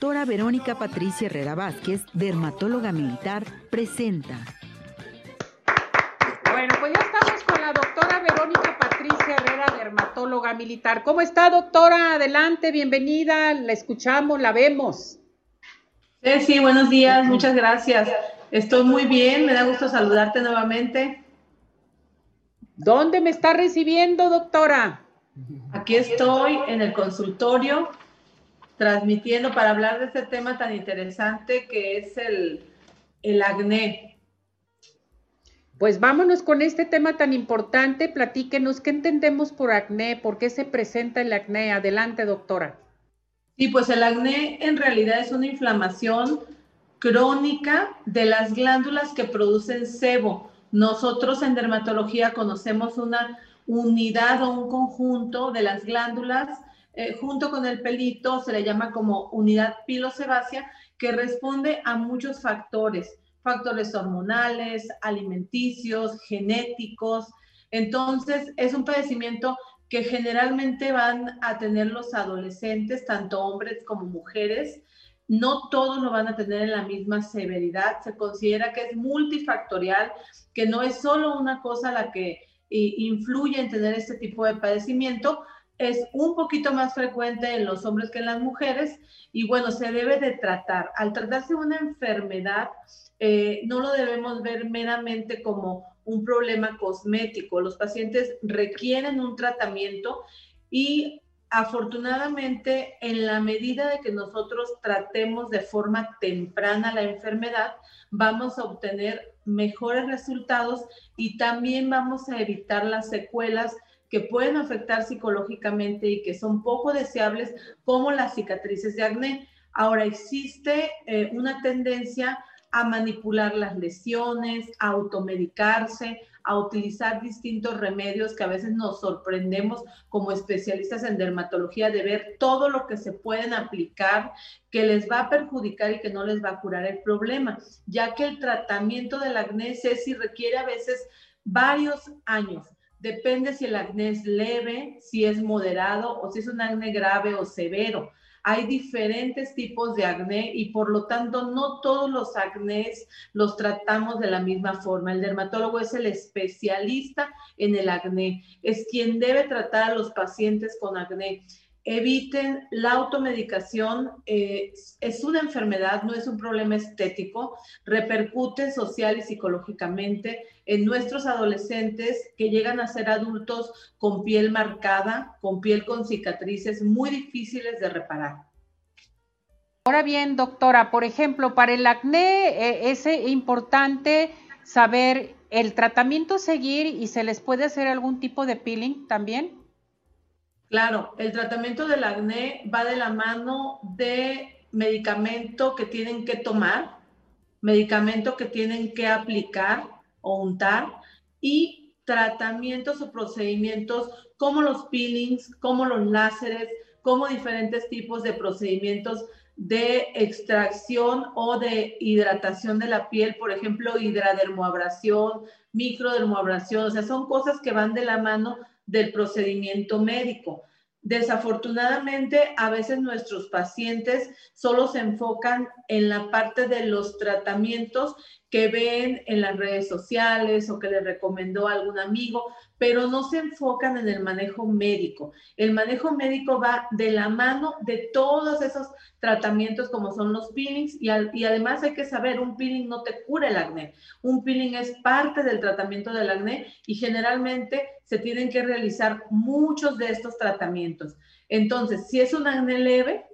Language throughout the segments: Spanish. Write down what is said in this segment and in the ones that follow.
doctora Verónica Patricia Herrera Vázquez, dermatóloga militar, presenta. Bueno, pues ya estamos con la doctora Verónica Patricia Herrera, dermatóloga militar. ¿Cómo está, doctora? Adelante, bienvenida, la escuchamos, la vemos. Sí, sí, buenos días, muchas gracias. Estoy muy bien, me da gusto saludarte nuevamente. ¿Dónde me está recibiendo, doctora? Aquí estoy en el consultorio transmitiendo para hablar de este tema tan interesante que es el, el acné. Pues vámonos con este tema tan importante. Platíquenos qué entendemos por acné, por qué se presenta el acné. Adelante, doctora. Sí, pues el acné en realidad es una inflamación crónica de las glándulas que producen sebo. Nosotros en dermatología conocemos una unidad o un conjunto de las glándulas eh, junto con el pelito, se le llama como unidad pilosebácea, que responde a muchos factores, factores hormonales, alimenticios, genéticos. Entonces, es un padecimiento que generalmente van a tener los adolescentes, tanto hombres como mujeres. No todos lo van a tener en la misma severidad. Se considera que es multifactorial, que no es solo una cosa la que eh, influye en tener este tipo de padecimiento, es un poquito más frecuente en los hombres que en las mujeres y bueno, se debe de tratar. Al tratarse una enfermedad, eh, no lo debemos ver meramente como un problema cosmético. Los pacientes requieren un tratamiento y afortunadamente en la medida de que nosotros tratemos de forma temprana la enfermedad, vamos a obtener mejores resultados y también vamos a evitar las secuelas que pueden afectar psicológicamente y que son poco deseables, como las cicatrices de acné. Ahora existe eh, una tendencia a manipular las lesiones, a automedicarse, a utilizar distintos remedios que a veces nos sorprendemos como especialistas en dermatología de ver todo lo que se pueden aplicar que les va a perjudicar y que no les va a curar el problema, ya que el tratamiento del acné, si requiere a veces varios años. Depende si el acné es leve, si es moderado o si es un acné grave o severo. Hay diferentes tipos de acné y por lo tanto no todos los acnés los tratamos de la misma forma. El dermatólogo es el especialista en el acné, es quien debe tratar a los pacientes con acné eviten la automedicación. Eh, es una enfermedad, no es un problema estético, repercute social y psicológicamente en nuestros adolescentes que llegan a ser adultos con piel marcada, con piel con cicatrices muy difíciles de reparar. Ahora bien, doctora, por ejemplo, para el acné eh, es importante saber el tratamiento seguir y se les puede hacer algún tipo de peeling también. Claro, el tratamiento del acné va de la mano de medicamento que tienen que tomar, medicamento que tienen que aplicar o untar y tratamientos o procedimientos como los peelings, como los láseres, como diferentes tipos de procedimientos de extracción o de hidratación de la piel, por ejemplo, hidradermoabrasión, microdermoabrasión, o sea, son cosas que van de la mano del procedimiento médico. Desafortunadamente, a veces nuestros pacientes solo se enfocan en la parte de los tratamientos que ven en las redes sociales o que les recomendó algún amigo, pero no se enfocan en el manejo médico. El manejo médico va de la mano de todos esos tratamientos como son los peelings y, además hay que saber, un peeling no te cura el acné, un peeling es parte del tratamiento del acné y generalmente se tienen que realizar muchos de estos tratamientos. Entonces, si es un acné leve,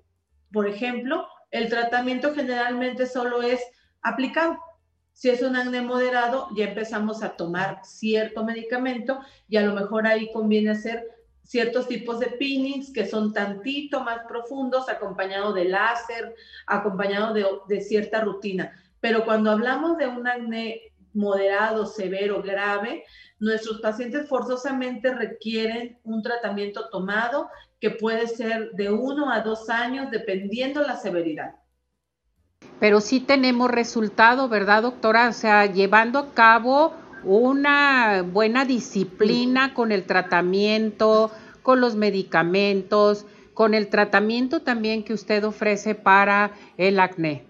por ejemplo, el tratamiento generalmente solo es aplicado si es un acné moderado, ya empezamos a tomar cierto medicamento y a lo mejor ahí conviene hacer ciertos tipos de peelings que son tantito más profundos, acompañado de láser, acompañado de, de cierta rutina. Pero cuando hablamos de un acné moderado, severo, grave, nuestros pacientes forzosamente requieren un tratamiento tomado que puede ser de uno a dos años dependiendo la severidad pero sí tenemos resultado, ¿verdad, doctora? O sea, llevando a cabo una buena disciplina con el tratamiento, con los medicamentos, con el tratamiento también que usted ofrece para el acné.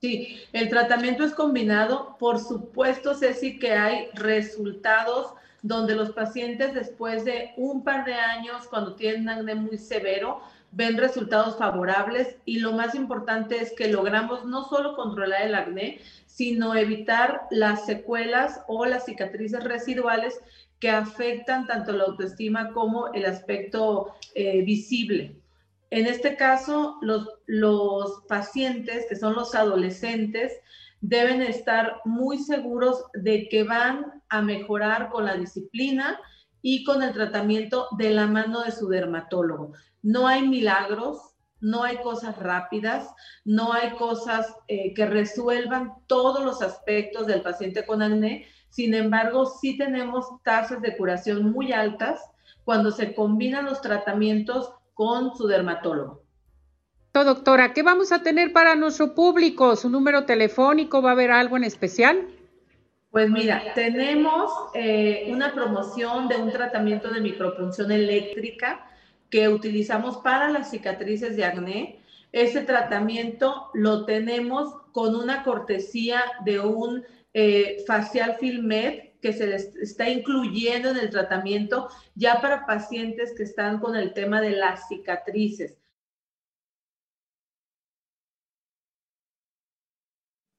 Sí, el tratamiento es combinado. Por supuesto, Ceci, que hay resultados donde los pacientes después de un par de años, cuando tienen acné muy severo, ven resultados favorables y lo más importante es que logramos no solo controlar el acné, sino evitar las secuelas o las cicatrices residuales que afectan tanto la autoestima como el aspecto eh, visible. En este caso, los, los pacientes, que son los adolescentes, deben estar muy seguros de que van a mejorar con la disciplina y con el tratamiento de la mano de su dermatólogo. No hay milagros, no hay cosas rápidas, no hay cosas eh, que resuelvan todos los aspectos del paciente con acné. Sin embargo, sí tenemos tasas de curación muy altas cuando se combinan los tratamientos con su dermatólogo. Doctora, ¿qué vamos a tener para nuestro público? ¿Su número telefónico? ¿Va a haber algo en especial? Pues mira, tenemos eh, una promoción de un tratamiento de micropunción eléctrica que utilizamos para las cicatrices de acné. Ese tratamiento lo tenemos con una cortesía de un eh, facial filmed que se les está incluyendo en el tratamiento ya para pacientes que están con el tema de las cicatrices.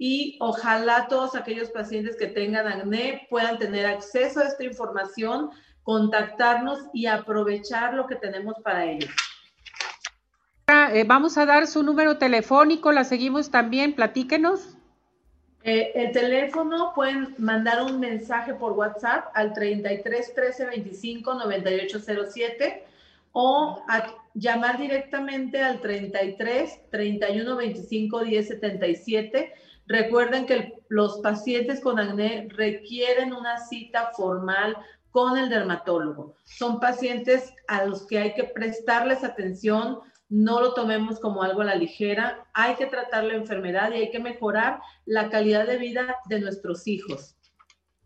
Y ojalá todos aquellos pacientes que tengan acné puedan tener acceso a esta información, contactarnos y aprovechar lo que tenemos para ellos. Eh, vamos a dar su número telefónico, la seguimos también, platíquenos. Eh, el teléfono pueden mandar un mensaje por WhatsApp al 33 13 25 98 07 o llamar directamente al 33 31 25 10 77 Recuerden que los pacientes con acné requieren una cita formal con el dermatólogo. Son pacientes a los que hay que prestarles atención, no lo tomemos como algo a la ligera, hay que tratar la enfermedad y hay que mejorar la calidad de vida de nuestros hijos.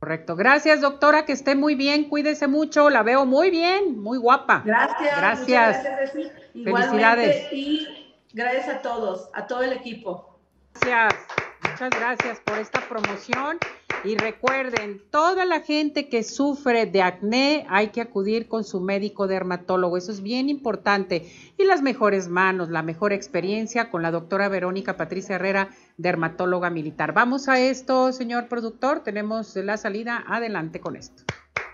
Correcto. Gracias, doctora, que esté muy bien, cuídese mucho, la veo muy bien, muy guapa. Gracias. Gracias. gracias Felicidades. Y gracias a todos, a todo el equipo. Gracias. Muchas gracias por esta promoción. Y recuerden, toda la gente que sufre de acné hay que acudir con su médico dermatólogo. Eso es bien importante. Y las mejores manos, la mejor experiencia con la doctora Verónica Patricia Herrera, dermatóloga militar. Vamos a esto, señor productor. Tenemos la salida. Adelante con esto.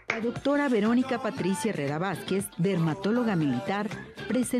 La doctora Verónica Patricia Herrera Vázquez, dermatóloga militar, presenta